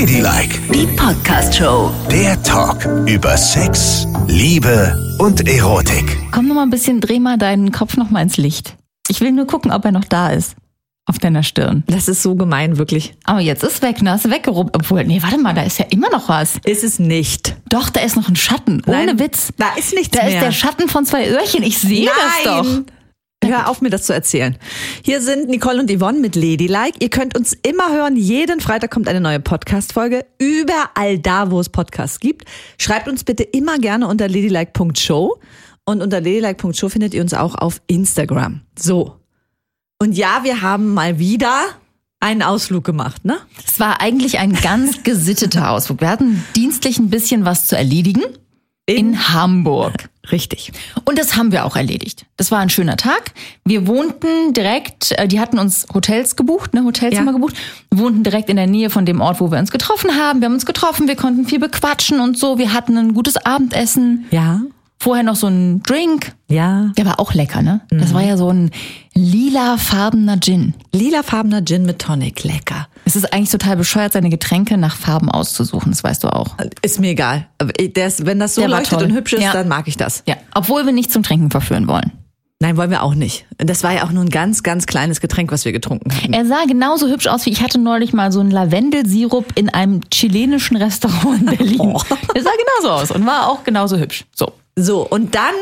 Ladylike, Die Podcast-Show. der Talk über Sex, Liebe und Erotik. Komm noch mal ein bisschen, dreh mal deinen Kopf noch mal ins Licht. Ich will nur gucken, ob er noch da ist. Auf deiner Stirn. Das ist so gemein, wirklich. Aber jetzt ist weg, ne? Hast du weggerubbt. Obwohl, nee, warte mal, da ist ja immer noch was. Ist es nicht. Doch, da ist noch ein Schatten. Ohne Nein, Witz. da ist nichts Da mehr. ist der Schatten von zwei Öhrchen. Ich sehe das doch. Hör auf, mir das zu erzählen. Hier sind Nicole und Yvonne mit Ladylike. Ihr könnt uns immer hören. Jeden Freitag kommt eine neue Podcast-Folge. Überall da, wo es Podcasts gibt. Schreibt uns bitte immer gerne unter ladylike.show. Und unter ladylike.show findet ihr uns auch auf Instagram. So. Und ja, wir haben mal wieder einen Ausflug gemacht, ne? Es war eigentlich ein ganz gesitteter Ausflug. Wir hatten dienstlich ein bisschen was zu erledigen. In Hamburg. Richtig. Und das haben wir auch erledigt. Das war ein schöner Tag. Wir wohnten direkt, äh, die hatten uns Hotels gebucht, ne, Hotelzimmer Ja. gebucht, Wir wohnten direkt in der Nähe von dem Ort, wo wir uns getroffen haben. Wir haben uns getroffen, wir konnten viel bequatschen und so. Wir hatten ein gutes Abendessen. Ja. Vorher noch so ein Drink. Ja. Der war auch lecker, ne? Das war ja so ein lilafarbener Gin. Lilafarbener Gin mit Tonic. Lecker. Es ist eigentlich total bescheuert, seine Getränke nach Farben auszusuchen. Das weißt du auch. Ist mir egal. Der ist, wenn das so Der leuchtet und hübsch ist, Ja. dann mag ich das. Ja, obwohl wir nicht zum Trinken verführen wollen. Nein, wollen wir auch nicht. Das war ja auch nur ein ganz, ganz kleines Getränk, was wir getrunken haben. Er sah genauso hübsch aus wie ich hatte neulich mal so einen Lavendelsirup in einem chilenischen Restaurant in Berlin. Oh. Er sah genauso aus und war auch genauso hübsch. So. So, und dann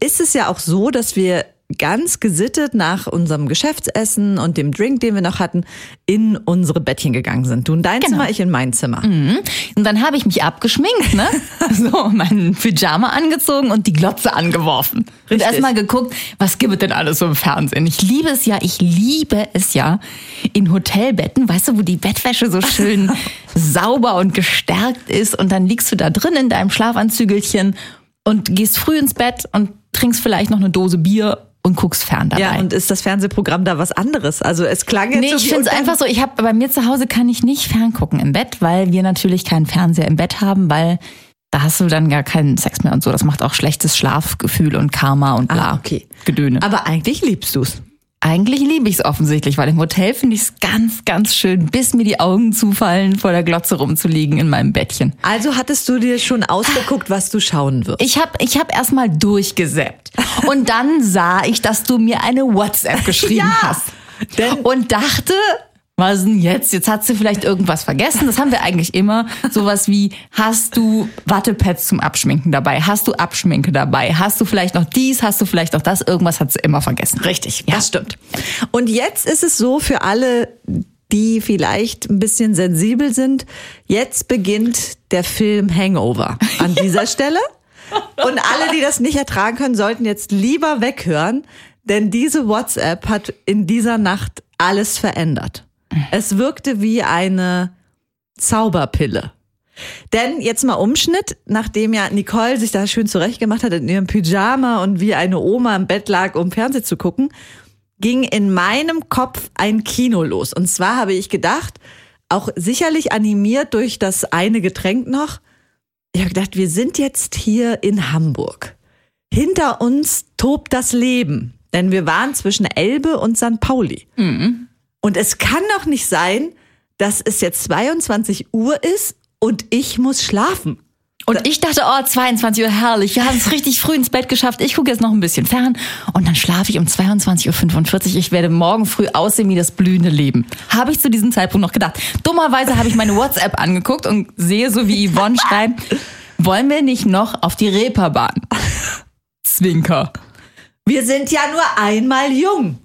ist es ja auch so, dass wir ganz gesittet nach unserem Geschäftsessen und dem Drink, den wir noch hatten, in unsere Bettchen gegangen sind. Du in dein Genau. Zimmer, ich in mein Zimmer. Und dann habe ich mich abgeschminkt, ne? So, meinen Pyjama angezogen und die Glotze angeworfen. Und Richtig. erstmal geguckt, was gibt es denn alles so im Fernsehen? Ich liebe es ja, ich liebe es ja in Hotelbetten, weißt du, wo die Bettwäsche so schön sauber und gestärkt ist und dann liegst du da drin in deinem Schlafanzügelchen und gehst früh ins Bett und trinkst vielleicht noch eine Dose Bier und guckst fern dabei. Ja, und ist das Fernsehprogramm da was anderes? Also es klang jetzt Nee, so ich finde es einfach so, ich habe bei mir zu Hause kann ich nicht ferngucken im Bett, weil wir natürlich keinen Fernseher im Bett haben, weil da hast du dann gar keinen Sex mehr und so. Das macht auch schlechtes Schlafgefühl und Karma und bla. Ah, okay. Gedöne. Aber eigentlich liebst du's. Eigentlich liebe ich es offensichtlich, weil im Hotel finde ich es ganz, ganz schön, bis mir die Augen zufallen, vor der Glotze rumzuliegen in meinem Bettchen. Also hattest du dir schon ausgeguckt, was du schauen wirst? Ich habe ich hab erstmal durchgesäppt. Und dann sah ich, dass du mir eine WhatsApp geschrieben Ja, hast. und dachte, was denn jetzt? Jetzt hat sie vielleicht irgendwas vergessen. Das haben wir eigentlich immer. Sowas wie, hast du Wattepads zum Abschminken dabei? Hast du Abschminke dabei? Hast du vielleicht noch dies? Hast du vielleicht noch das? Irgendwas hat sie immer vergessen. Richtig, Ja. das stimmt. Und jetzt ist es so für alle, die vielleicht ein bisschen sensibel sind, jetzt beginnt der Film Hangover an dieser Stelle. Und alle, die das nicht ertragen können, sollten jetzt lieber weghören, denn diese WhatsApp hat in dieser Nacht alles verändert. Es wirkte wie eine Zauberpille. Denn jetzt mal Umschnitt, nachdem ja Nicole sich da schön zurechtgemacht hat in ihrem Pyjama und wie eine Oma im Bett lag, um Fernsehen zu gucken, ging in meinem Kopf ein Kino los. Und zwar habe ich gedacht, auch sicherlich animiert durch das eine Getränk noch, ich habe gedacht, wir sind jetzt hier in Hamburg. Hinter uns tobt das Leben. Denn wir waren zwischen Elbe und St. Pauli. Und es kann doch nicht sein, dass es jetzt 22 Uhr ist und ich muss schlafen. Und ich dachte, oh, 22 Uhr, herrlich. Wir haben es richtig früh ins Bett geschafft. Ich gucke jetzt noch ein bisschen fern und dann schlafe ich um 22.45 Uhr. Ich werde morgen früh aussehen wie das blühende Leben. Habe ich zu diesem Zeitpunkt noch gedacht. Dummerweise habe ich meine WhatsApp angeguckt und sehe so, wie Yvonne schreibt, wollen wir nicht noch auf die Reeperbahn? Zwinker. Wir sind ja nur einmal jung.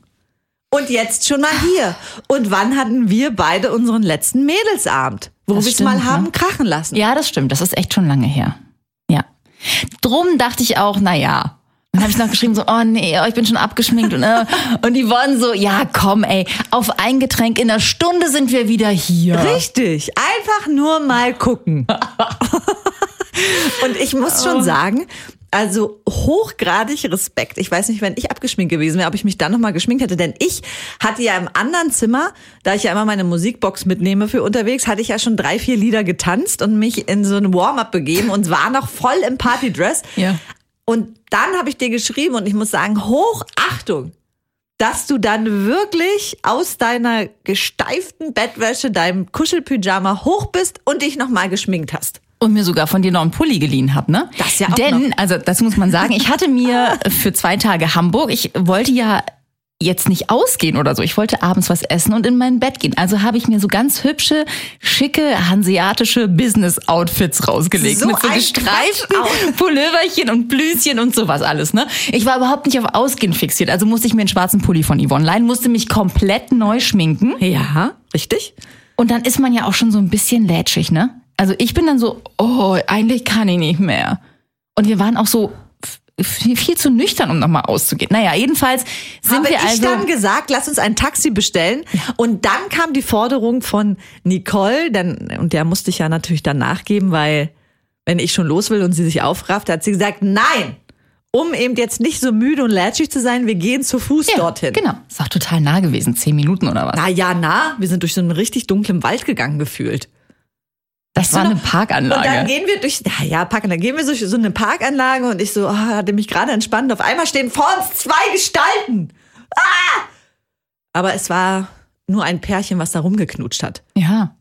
Und jetzt schon mal hier. Und wann hatten wir beide unseren letzten Mädelsabend? Wo wir es mal haben ne? krachen lassen. Ja, das stimmt. Das ist echt schon lange her. Ja. Drum dachte ich auch, na ja. Dann habe ich noch geschrieben so, oh nee, oh, ich bin schon abgeschminkt und äh, und die wollen so, ja komm ey, auf ein Getränk in einer Stunde sind wir wieder hier. Richtig. Einfach nur mal gucken. Und ich muss schon sagen, also hochgradig Respekt. Ich weiß nicht, wenn ich abgeschminkt gewesen wäre, ob ich mich dann nochmal geschminkt hätte. Denn ich hatte ja im anderen Zimmer, da ich ja immer meine Musikbox mitnehme für unterwegs, hatte ich ja schon drei, vier Lieder getanzt und mich in so ein Warm-up begeben und war noch voll im Partydress. Ja. Und dann habe ich dir geschrieben und ich muss sagen, Hochachtung. dass du dann wirklich aus deiner gesteiften Bettwäsche, deinem Kuschelpyjama hoch bist und dich nochmal geschminkt hast. Und mir sogar von dir noch einen Pulli geliehen hab, ne? Das ja auch Denn, noch. also das muss man sagen, ich hatte mir für zwei Tage Hamburg, ich wollte ja jetzt nicht ausgehen oder so. Ich wollte abends was essen und in mein Bett gehen. Also habe ich mir so ganz hübsche, schicke, hanseatische Business-Outfits rausgelegt. So mit so gestreiften. Pulloverchen und Blüschen und sowas alles, ne? Ich war überhaupt nicht auf Ausgehen fixiert. Also musste ich mir einen schwarzen Pulli von Yvonne leihen, musste mich komplett neu schminken. Ja, richtig. Und dann ist man ja auch schon so ein bisschen lätschig, ne? Also ich bin dann so, oh, eigentlich kann ich nicht mehr. Und wir waren auch so viel, viel zu nüchtern, um nochmal auszugehen. Naja, jedenfalls sind Habe wir ich also. dann gesagt, lass uns ein Taxi bestellen. Und dann kam die Forderung von Nicole, denn, und der musste ich ja natürlich dann nachgeben, weil wenn ich schon los will und sie sich aufrafft, hat sie gesagt, nein, um eben jetzt nicht so müde und lätschig zu sein, wir gehen zu Fuß ja, dorthin. Genau. Ist auch total nah gewesen, zehn Minuten oder was. Na ja, na, wir sind durch so einen richtig dunklen Wald gegangen gefühlt. Das war eine noch? Und dann Parkanlage. gehen wir durch, ja, ja, Parkanlage, gehen wir durch so eine Parkanlage und ich so, oh, hatte mich gerade entspannt. Auf einmal stehen vor uns zwei Gestalten. Ah! Aber es war nur ein Pärchen, was da rumgeknutscht hat. Ja.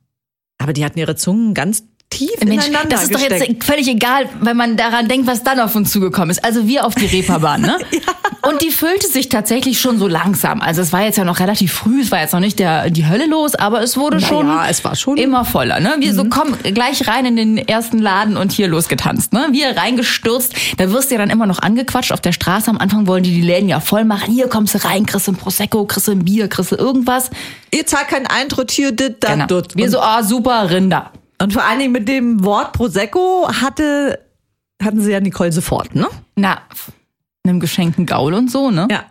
Aber die hatten ihre Zungen ganz tief Mensch, ineinander das ist doch gesteckt. jetzt völlig egal, wenn man daran denkt, was dann auf uns zugekommen ist. Also wir auf die Reeperbahn, ne? Und die füllte sich tatsächlich schon so langsam. Also es war jetzt ja noch relativ früh, es war jetzt noch nicht der, die Hölle los, aber es wurde Na schon, ja, es war schon- immer voller. Ne? Wir so, komm, gleich rein in den ersten Laden und hier losgetanzt. Ne? Wir reingestürzt, da wirst du ja dann immer noch angequatscht auf der Straße. Am Anfang wollen die die Läden ja voll machen. Hier kommst du rein, kriegst du ein Prosecco, kriegst du ein Bier, kriegst du irgendwas. Ihr zahlt keinen Eintritt hier, dit, dat, Genau. dut. Wir so, ah, super, Rinder. Und vor allen Dingen mit dem Wort Prosecco hatte, hatten sie ja Nicole sofort, ne? Na, einem geschenkten Gaul und so, ne? Ja.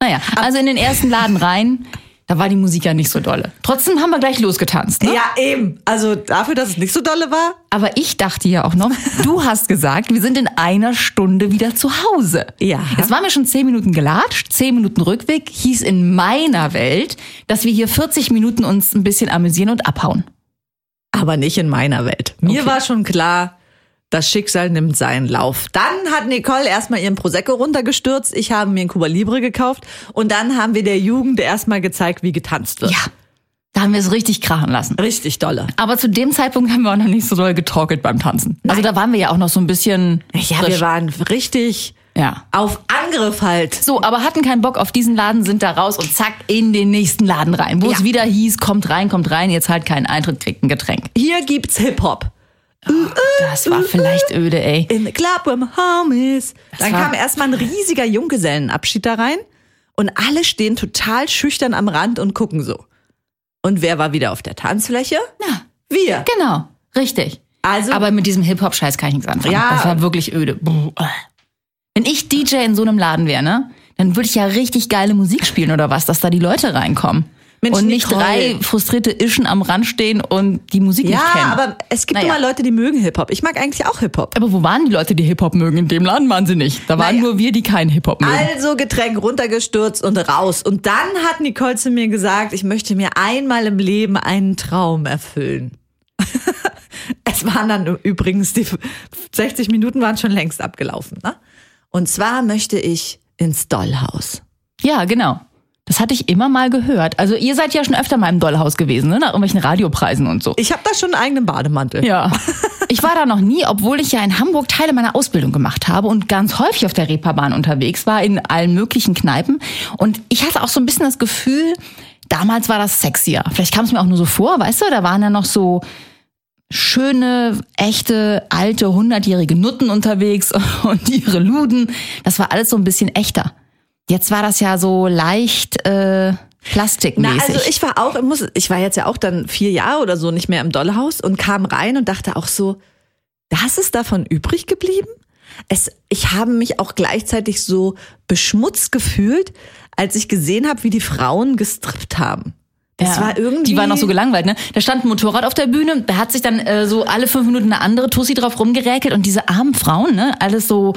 Naja, also in den ersten Laden rein, da war die Musik ja nicht so dolle. Trotzdem haben wir gleich losgetanzt. Ne? Ja, eben. Also dafür, dass es nicht so dolle war. Aber ich dachte ja auch noch, du hast gesagt, wir sind in einer Stunde wieder zu Hause. Ja. Jetzt waren wir schon zehn Minuten gelatscht, zehn Minuten Rückweg, hieß in meiner Welt, dass wir hier 40 Minuten uns ein bisschen amüsieren und abhauen. Aber nicht in meiner Welt. Mir Okay. war schon klar, das Schicksal nimmt seinen Lauf. Dann hat Nicole erstmal ihren Prosecco runtergestürzt. Ich habe mir einen Cuba Libre gekauft. Und dann haben wir der Jugend erstmal gezeigt, wie getanzt wird. Ja, da haben wir es richtig krachen lassen. Richtig dolle. Aber zu dem Zeitpunkt haben wir auch noch nicht so doll getorkelt beim Tanzen. Also da waren wir ja auch noch so ein bisschen Ja, frisch. wir waren richtig ja. auf Angriff halt. So, aber hatten keinen Bock auf diesen Laden, sind da raus und zack in den nächsten Laden rein, wo Ja. es wieder hieß, kommt rein, kommt rein, jetzt halt keinen Eintritt, kriegt ein Getränk. Hier gibt's Hip-Hop. Das war vielleicht öde, ey. In the club with my homies. Dann kam erstmal ein riesiger Junggesellenabschied da rein. Und alle stehen total schüchtern am Rand und gucken so. Und wer war wieder auf der Tanzfläche? Ja, Wir. genau, richtig. Also, Aber mit diesem Hip-Hop-Scheiß kann ich nichts anfangen. Ja. Das war wirklich öde. Buh. Wenn ich DJ in so einem Laden wäre, ne, dann würde ich ja richtig geile Musik spielen oder was, dass da die Leute reinkommen. Mensch, und nicht Nicole. drei frustrierte Ischen am Rand stehen und die Musik ja, nicht kennen. aber es gibt Naja. immer Leute, die mögen Hip-Hop. Ich mag eigentlich auch Hip-Hop. Aber wo waren die Leute, die Hip-Hop mögen? In dem Laden waren sie nicht. Da waren Naja. nur wir, die keinen Hip-Hop mögen. Also Getränk runtergestürzt und raus. Und dann hat Nicole zu mir gesagt, ich möchte mir einmal im Leben einen Traum erfüllen. es waren dann übrigens, die 60 Minuten waren schon längst abgelaufen. Ne? Und zwar möchte ich ins Dollhaus. Ja, genau. Das hatte ich immer mal gehört. Also ihr seid ja schon öfter mal im Dollhaus gewesen, ne? Nach irgendwelchen Radiopreisen und so. Ich habe da schon einen eigenen Bademantel. Ja. Ich war da noch nie, obwohl ich ja in Hamburg Teile meiner Ausbildung gemacht habe und ganz häufig auf der Reeperbahn unterwegs war, in allen möglichen Kneipen. Und ich hatte auch so ein bisschen das Gefühl, damals war das sexier. Vielleicht kam es mir auch nur so vor, weißt du, da waren ja noch so schöne, echte, alte, hundertjährige Nutten unterwegs und ihre Luden. Das war alles so ein bisschen echter. Jetzt war das ja so leicht äh, Na, plastikmäßig. also ich war auch, ich muss, ich war jetzt ja auch dann vier Jahre oder so nicht mehr im Dollhaus und kam rein und dachte auch so, das ist davon übrig geblieben? Es, ich habe mich auch gleichzeitig so beschmutzt gefühlt, als ich gesehen habe, wie die Frauen gestrippt haben. Das war irgendwie. Die waren auch so gelangweilt, ne? Da stand ein Motorrad auf der Bühne, da hat sich dann äh, so alle fünf Minuten eine andere Tussi drauf rumgeräkelt und diese armen Frauen, ne? Alles so,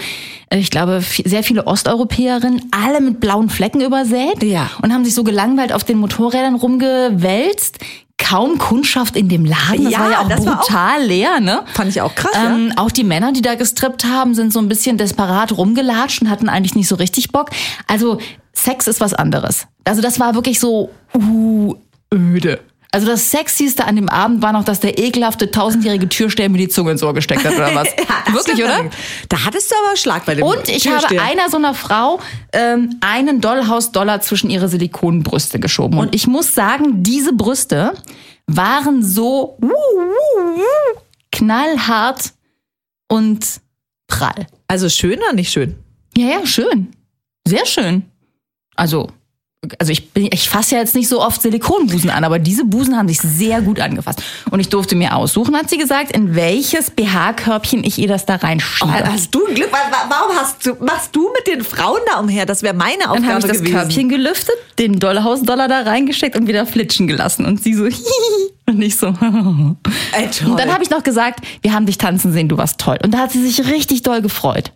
äh, ich glaube, sehr viele Osteuropäerinnen, alle mit blauen Flecken übersät Ja. und haben sich so gelangweilt auf den Motorrädern rumgewälzt. Kaum Kundschaft in dem Laden, das Ja, war ja auch das war auch- brutal leer, ne? Fand ich auch krass, Ähm, Auch die Männer, die da gestrippt haben, sind so ein bisschen desperat rumgelatscht und hatten eigentlich nicht so richtig Bock. Also Sex ist was anderes. Also das war wirklich so uh, öde. Also das Sexieste an dem Abend war noch, dass der ekelhafte tausendjährige Türsteher mir die Zunge ins Ohr gesteckt hat oder was. Ja, Wirklich, oder? Da hattest du aber Schlag bei dem Und ich habe einer so einer Frau ähm, einen Dollhaus-Dollar zwischen ihre Silikonbrüste geschoben. Und ich muss sagen, diese Brüste waren so knallhart und prall. Also schön oder nicht schön? Ja, ja, schön. Sehr schön. Also, also ich, bin, ich fasse ja jetzt nicht so oft Silikonbusen an, aber diese Busen haben sich sehr gut angefasst. Und ich durfte mir aussuchen, hat sie gesagt, in welches BH-Körbchen ich ihr das da reinschiebe. Hast du ein Glück? Wa- wa- Warum hast du, machst du mit den Frauen da umher? Das wäre meine Aufgabe Dann habe ich das gewesen. Körbchen gelüftet, den Dollhaus-Dollar da reingesteckt und wieder flitschen gelassen. Und sie so, und ich so. und Ey, toll. dann habe ich noch gesagt, wir haben dich tanzen sehen, du warst toll. Und da hat sie sich richtig doll gefreut.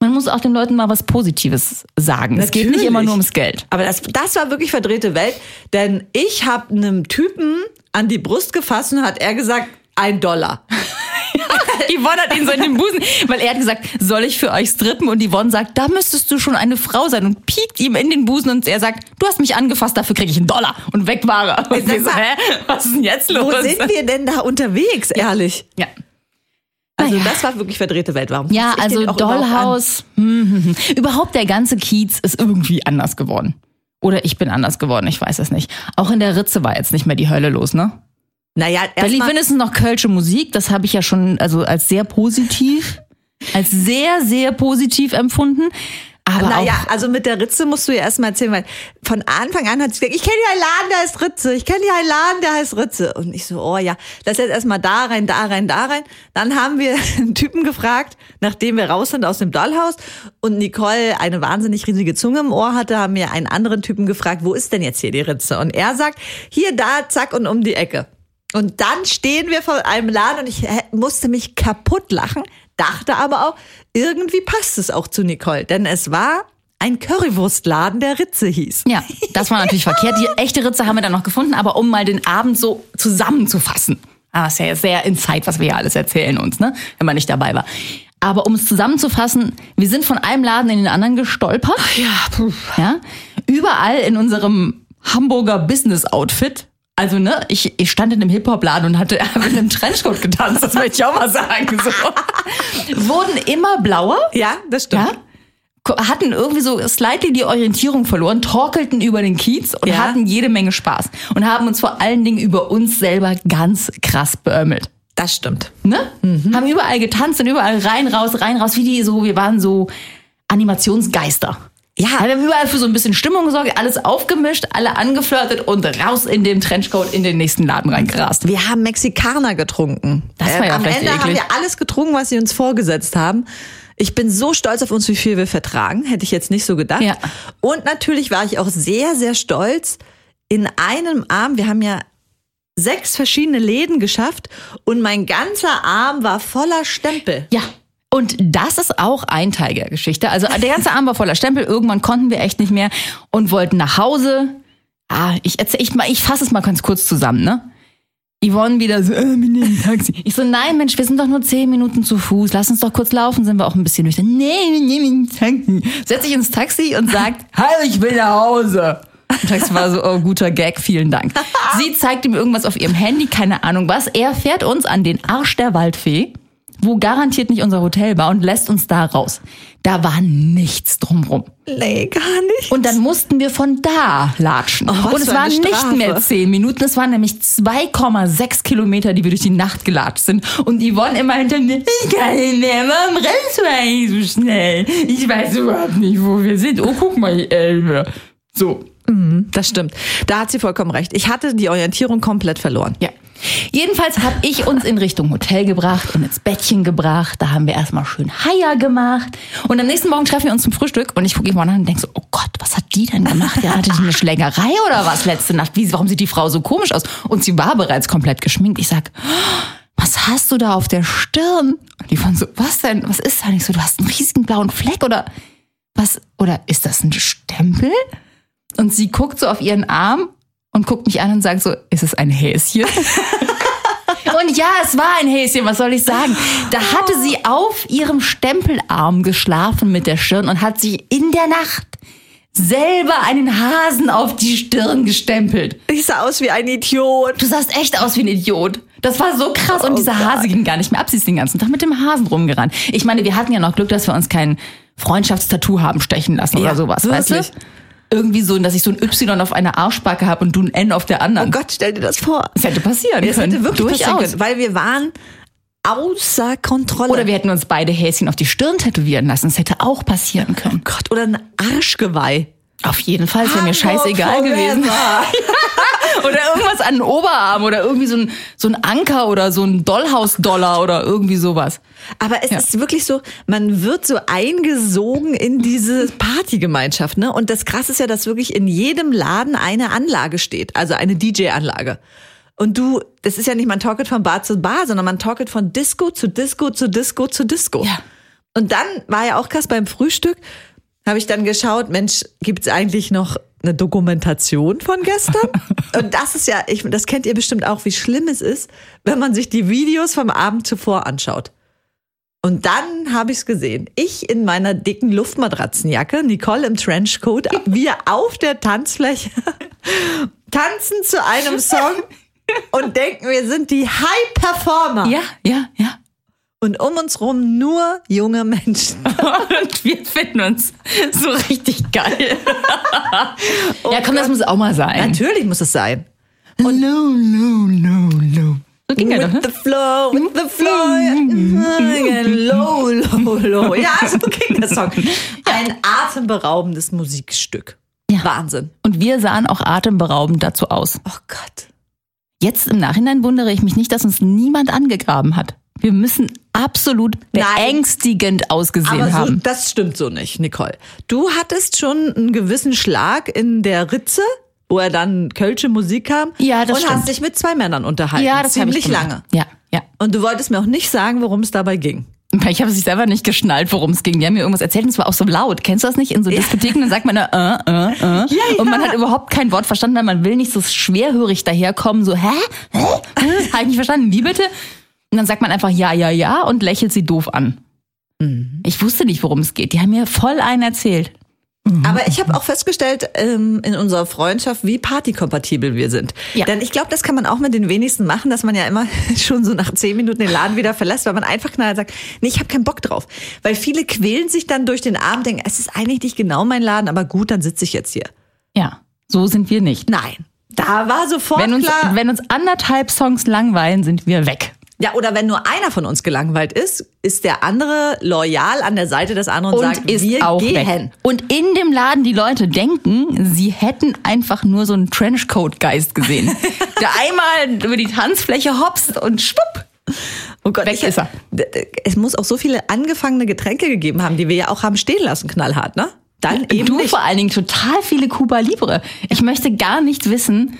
Man muss auch den Leuten mal was Positives sagen. Es geht nicht Natürlich. immer nur ums Geld. Aber das, das war wirklich verdrehte Welt, denn ich habe einem Typen an die Brust gefasst und hat er gesagt, ein Dollar. Yvonne hat ihn so in den Busen, weil er hat gesagt, soll ich für euch strippen? Und Yvonne sagt, da müsstest du schon eine Frau sein und piekt ihm in den Busen und er sagt, du hast mich angefasst, dafür kriege ich einen Dollar. Und weg war er. Und wir so, hä? Was ist denn jetzt los? Wo sind wir denn da unterwegs, ehrlich? Ja. Also Naja. das war wirklich verdrehte Welt. Warum Ja, also überhaupt? Dollhaus. Hm, hm, hm. Überhaupt der ganze Kiez ist irgendwie anders geworden. Oder ich bin anders geworden, ich weiß es nicht. Auch in der Ritze war jetzt nicht mehr die Hölle los, ne? Naja, Da lief wenigstens noch kölsche Musik, das habe ich ja schon also als sehr positiv, als sehr, sehr positiv empfunden. Aber Naja, also mit der Ritze musst du ja erstmal erzählen, weil von Anfang an hat sie gesagt, ich kenne ja einen Laden, der heißt Ritze, ich kenne ja einen Laden, der heißt Ritze. Und ich so, oh ja, das jetzt erstmal da rein, da rein, da rein. Dann haben wir einen Typen gefragt, nachdem wir raus sind aus dem Dollhaus und Nicole eine wahnsinnig riesige Zunge im Ohr hatte, haben wir einen anderen Typen gefragt, wo ist denn jetzt hier die Ritze? Und er sagt, hier, da, zack und um die Ecke. Und dann stehen wir vor einem Laden und ich hä- musste mich kaputt lachen, dachte aber auch, irgendwie passt es auch zu Nicole, denn es war ein Currywurstladen, der Ritze hieß. ja, das war natürlich verkehrt. Die echte Ritze haben wir dann noch gefunden, aber um mal den Abend so zusammenzufassen. Ah, ist ja sehr in Zeit, was wir hier alles erzählen uns, ne? Wenn man nicht dabei war. Aber um es zusammenzufassen, wir sind von einem Laden in den anderen gestolpert. Ja, puh. Ja? Überall in unserem Hamburger Business-Outfit. Also, ne, ich, ich stand in einem Hip-Hop-Laden und hatte mit einem Trenchcoat getanzt, das möchte ich auch mal sagen. So. Wurden immer blauer, ja das stimmt. ja, hatten irgendwie so slightly die Orientierung verloren, torkelten über den Kiez und Ja. hatten jede Menge Spaß. Und haben uns vor allen Dingen über uns selber ganz krass beömmelt. Das stimmt. Ne? Haben überall getanzt und überall rein, raus, rein, raus, wie die so, wir waren so Animationsgeister. Ja. Wir haben überall für so ein bisschen Stimmung gesorgt, alles aufgemischt, alle angeflirtet und raus in den Trenchcoat in den nächsten Laden reingerast. Wir haben Mexikaner getrunken. Äh, Das war ja Am vielleicht Ende haben eklig. wir alles getrunken, was sie uns vorgesetzt haben. Ich bin so stolz auf uns, wie viel wir vertragen. Hätte ich jetzt nicht so gedacht. Ja. Und natürlich war ich auch sehr, sehr stolz. In einem Arm, wir haben ja sechs verschiedene Läden geschafft und mein ganzer Arm war voller Stempel. Ja. Und das ist auch ein Teil der Geschichte. Also der ganze Arm war voller Stempel. Irgendwann konnten wir echt nicht mehr und wollten nach Hause. Ah, ich erzähl, ich, ich fasse es mal ganz kurz zusammen, ne? Yvonne wieder so, äh, wir nehmen ein Taxi. Ich so, nein, Mensch, wir sind doch nur zehn Minuten zu Fuß. Lass uns doch kurz laufen, sind wir auch ein bisschen nüchtern. Nee, wir nehmen ein Taxi. Setz dich ins Taxi und sagt, hallo, ich will nach Hause. Und Taxi war so, oh, guter Gag, vielen Dank. Sie zeigt ihm irgendwas auf ihrem Handy, keine Ahnung was. Er fährt uns an den Arsch der Waldfee, wo garantiert nicht unser Hotel war und lässt uns da raus. Da war nichts drumrum. Nee, gar nicht. Und dann mussten wir von da latschen. Oh, und es waren nicht mehr zehn Minuten, es waren nämlich 2,6 Kilometer, die wir durch die Nacht gelatscht sind. Und Yvonne immer hinter mir, ich kann nicht mehr, warum rennst du eigentlich so schnell? Ich weiß überhaupt nicht, wo wir sind. Oh, guck mal, die Elbe. So. Das stimmt. Da hat sie vollkommen recht. Ich hatte die Orientierung komplett verloren. Ja. Jedenfalls habe ich uns in Richtung Hotel gebracht und ins Bettchen gebracht. Da haben wir erstmal schön Heier gemacht. Und am nächsten Morgen treffen wir uns zum Frühstück und ich gucke Yvonne an und denke so, oh Gott, was hat die denn gemacht? Ja, hatte die eine Schlägerei oder was letzte Nacht? Wie, warum sieht die Frau so komisch aus? Und sie war bereits komplett geschminkt. Ich sag, was hast du da auf der Stirn? Und Yvonne so, was denn? Was ist da nicht so? Du hast einen riesigen blauen Fleck oder was? Oder ist das ein Stempel? Und sie guckt so auf ihren Arm und guckt mich an und sagt so, ist es ein Häschen? Und ja, es war ein Häschen, was soll ich sagen? Da hatte sie auf ihrem Stempelarm geschlafen mit der Stirn und hat sich in der Nacht selber einen Hasen auf die Stirn gestempelt. Ich sah aus wie ein Idiot. Du sahst echt aus wie ein Idiot. Das war so krass und Oh dieser. Hase ging gar nicht mehr ab. Sie ist den ganzen Tag mit dem Hasen rumgerannt. Ich meine, wir hatten ja noch Glück, dass wir uns kein Freundschaftstattoo haben stechen lassen Ja, oder sowas, weißt wirklich. du? Irgendwie so, dass ich so ein Y auf einer Arschbacke habe und du ein N auf der anderen. Oh Gott, stell dir das vor. Das hätte passieren Es können. hätte wirklich passieren Durchaus. können, weil wir waren außer Kontrolle. Oder wir hätten uns beide Häschen auf die Stirn tätowieren lassen. Das hätte auch passieren können. Gott, oder ein Arschgeweih. Auf jeden Fall, es wäre mir scheißegal forever. gewesen. Oder irgendwas an den Oberarm oder irgendwie so ein, so ein Anker oder so ein Dollhaus-Dollar oder irgendwie sowas. Aber es Ja. ist wirklich so, man wird so eingesogen in diese Partygemeinschaft, ne? Und das krasse ist ja, dass wirklich in jedem Laden eine Anlage steht, also eine DJ-Anlage. Und du, das ist ja nicht, man talket von Bar zu Bar, sondern man talket von Disco zu Disco zu Disco zu Disco. Ja. Und dann war ja auch krass beim Frühstück, habe ich dann geschaut, Mensch, gibt's eigentlich noch eine Dokumentation von gestern? Und das ist ja, ich, das kennt ihr bestimmt auch, wie schlimm es ist, wenn man sich die Videos vom Abend zuvor anschaut. Und dann habe ich es gesehen. Ich in meiner dicken Luftmatratzenjacke, Nicole im Trenchcoat, wir auf der Tanzfläche tanzen zu einem Song und denken, wir sind die High Performer. Ja, ja, ja. Und um uns rum nur junge Menschen. Und wir finden uns so richtig geil. ja, komm, das muss auch mal sein. Natürlich muss es sein. Low, low, low, low. So ging er doch, With ne? the flow, with the flow, low, low, low. Ja, so ging der Song. Ein atemberaubendes Musikstück. Ja. Wahnsinn. Und wir sahen auch atemberaubend dazu aus. Oh Gott. Jetzt im Nachhinein wundere ich mich nicht, dass uns niemand angegraben hat. Wir müssen absolut Nein. beängstigend ausgesehen Aber so, haben. das stimmt so nicht, Nicole. Du hattest schon einen gewissen Schlag in der Ritze, wo er dann kölsche Musik kam. Ja, das Und stimmt. hast dich mit zwei Männern unterhalten. ja, das ziemlich lange. Ja, ja. Und du wolltest mir auch nicht sagen, worum es dabei ging. Ich habe sich selber nicht geschnallt, worum es ging. Die haben mir irgendwas erzählt und es war auch so laut. Kennst du das nicht? In so Diskotheken, dann sagt man da, äh, äh, äh. Ja, ja. Und man hat überhaupt kein Wort verstanden, weil man will nicht so schwerhörig daherkommen, so, hä? Hä? Hä? Habe ich nicht verstanden. Wie bitte? Und dann sagt man einfach ja, ja, ja und lächelt sie doof an. Mhm. Ich wusste nicht, worum es geht. Die haben mir voll einen erzählt. Aber ich habe auch festgestellt ähm, in unserer Freundschaft, wie partykompatibel wir sind. Ja. Denn ich glaube, das kann man auch mit den wenigsten machen, dass man ja immer schon so nach zehn Minuten den Laden wieder verlässt, weil man einfach knallhart sagt, nee, ich habe keinen Bock drauf. Weil viele quälen sich dann durch den Abend, denken, es ist eigentlich nicht genau mein Laden, aber gut, dann sitze ich jetzt hier. Ja, so sind wir nicht. Nein. Da war sofort Wenn uns, klar. wenn uns anderthalb Songs langweilen, sind wir weg. Ja, oder wenn nur einer von uns gelangweilt ist, ist der andere loyal an der Seite des anderen und, Und sagt, ist wir auch gehen. weg. Und in dem Laden die Leute denken, sie hätten einfach nur so einen Trenchcoat-Geist gesehen, der einmal über die Tanzfläche hopst und schwupp. Oh Gott, Weg ich, ist er. Es muss auch so viele angefangene Getränke gegeben haben, die wir ja auch haben stehen lassen, knallhart, ne? Dann eben du nicht. vor allen Dingen total viele Cuba Libre. Ich möchte gar nicht wissen,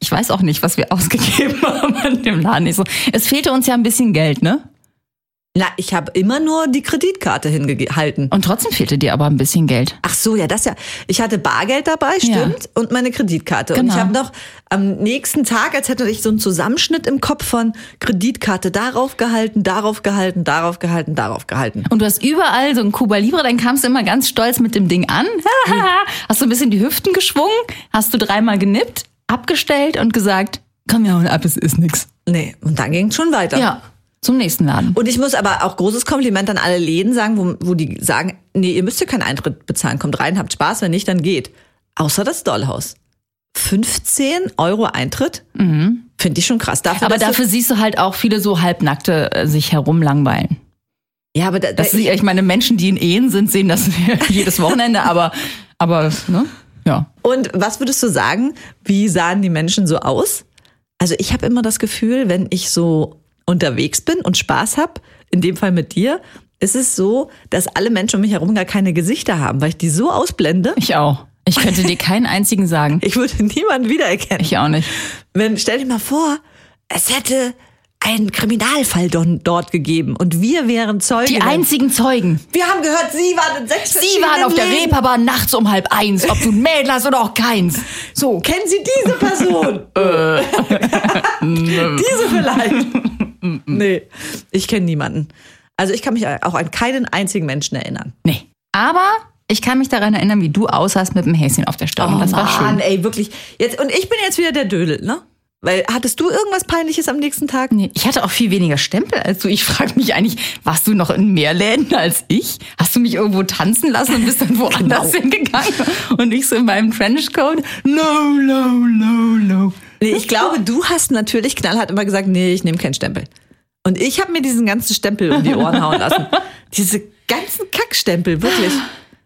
ich weiß auch nicht, was wir ausgegeben haben in dem Laden. Ich so, es fehlte uns ja ein bisschen Geld, ne? Na, ich habe immer nur die Kreditkarte hingehalten. Und trotzdem fehlte dir aber ein bisschen Geld. Ach so, ja, das ja. Ich hatte Bargeld dabei, Ja. stimmt, und meine Kreditkarte. Und Genau. ich habe noch am nächsten Tag, als hätte ich so einen Zusammenschnitt im Kopf von Kreditkarte darauf gehalten, darauf gehalten, darauf gehalten, darauf gehalten. Und du hast überall so ein Cuba Libre, dann kamst du immer ganz stolz mit dem Ding an. hast du ein bisschen die Hüften geschwungen, hast du dreimal genippt, abgestellt und gesagt, komm ja und ab, es ist nix. Nee, und dann ging es schon weiter. Ja, zum nächsten Laden. Und ich muss aber auch großes Kompliment an alle Läden sagen, wo, wo die sagen, nee, ihr müsst ja keinen Eintritt bezahlen, kommt rein, habt Spaß, wenn nicht, dann geht. Außer das Dollhaus. 15 Euro Eintritt? Finde ich schon krass. Dafür, Mhm. Aber dafür siehst du halt auch viele so halbnackte äh, sich herumlangweilen. Ja, aber da, Das da, ist, ich meine, Menschen, die in Ehen sind, sehen das jedes Wochenende, aber, aber, ne? Ja. Und was würdest du sagen, wie sahen die Menschen so aus? Also ich habe immer das Gefühl, wenn ich so unterwegs bin und Spaß habe, in dem Fall mit dir, ist es so, dass alle Menschen um mich herum gar keine Gesichter haben, weil ich die so ausblende. Ich auch. Ich könnte dir keinen einzigen sagen. Ich würde niemanden wiedererkennen. Ich auch nicht. Wenn, stell dir mal vor, es hätte einen Kriminalfall dort gegeben und wir wären Zeugen. Die einzigen Zeugen. wir haben gehört, Sie waren in sechs Sie waren auf der. Reeperbahn nachts um halb eins, ob du ein Mädel hast oder auch keins. So. Kennen Sie diese Person? diese vielleicht? nee, ich kenne niemanden. Also ich kann mich auch an keinen einzigen Menschen erinnern. Nee. Aber Ich kann mich daran erinnern, wie du aussahst mit dem Häschen auf der Stirn. das war schön. Oh ey, wirklich. Jetzt, und ich bin jetzt wieder der Dödel, ne? Weil, hattest du irgendwas Peinliches am nächsten Tag? Nee, ich hatte auch viel weniger Stempel als du. Ich frage mich eigentlich, warst du noch in mehr Läden als ich? Hast du mich irgendwo tanzen lassen und bist dann woanders Genau. hingegangen? Und ich so in meinem Trenchcoat? No, no, no, no. Nee, ich glaube, du hast natürlich knallhart immer gesagt, nee, ich nehme keinen Stempel. Und ich habe mir diesen ganzen Stempel um die Ohren hauen lassen. Diese ganzen Kackstempel, wirklich.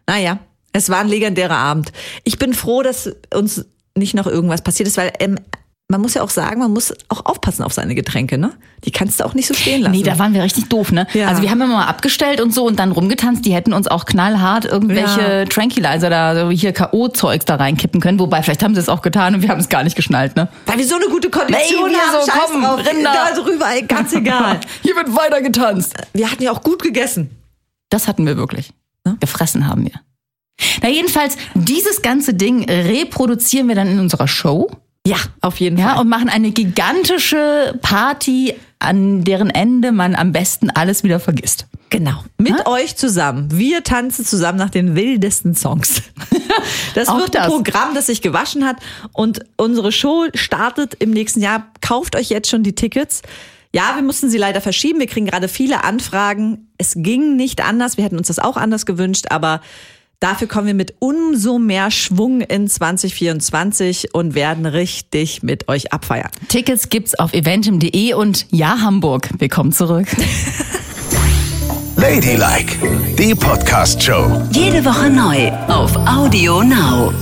Naja, es war ein legendärer Abend. Ich bin froh, dass uns nicht noch irgendwas passiert ist, weil ähm, man muss ja auch sagen, man muss auch aufpassen auf seine Getränke, ne? Die kannst du auch nicht so stehen lassen. Nee, da waren wir richtig doof, ne? Ja. Also wir haben immer mal abgestellt und so und dann rumgetanzt. Die hätten uns auch knallhart irgendwelche Ja. Tranquilizer da, so hier K.O.-Zeugs da reinkippen können. Wobei, vielleicht haben sie es auch getan und wir haben es gar nicht geschnallt, ne? weil wir so eine gute Kondition Nee, haben, so, scheiß komm, drauf, Rinder. da drüber, ey, ganz egal. Hier wird weiter getanzt. Wir hatten ja auch gut gegessen. Das hatten wir wirklich. Gefressen haben wir. Na jedenfalls, dieses ganze Ding reproduzieren wir dann in unserer Show. Ja, auf jeden Ja, Fall. und machen eine gigantische Party, an deren Ende man am besten alles wieder vergisst. Genau. Mit euch zusammen. Wir tanzen zusammen nach den wildesten Songs. Das wird ein das. Programm, das sich gewaschen hat. Und unsere Show startet im nächsten Jahr. Kauft euch jetzt schon die Tickets. Ja, wir mussten sie leider verschieben. Wir kriegen gerade viele Anfragen. Es ging nicht anders. Wir hätten uns das auch anders gewünscht, aber dafür kommen wir mit umso mehr Schwung in 2024 und werden richtig mit euch abfeiern. Tickets gibt's auf eventim.de und ja, Hamburg, willkommen zurück. Ladylike, die Podcast-Show. Jede Woche neu auf Audio Now.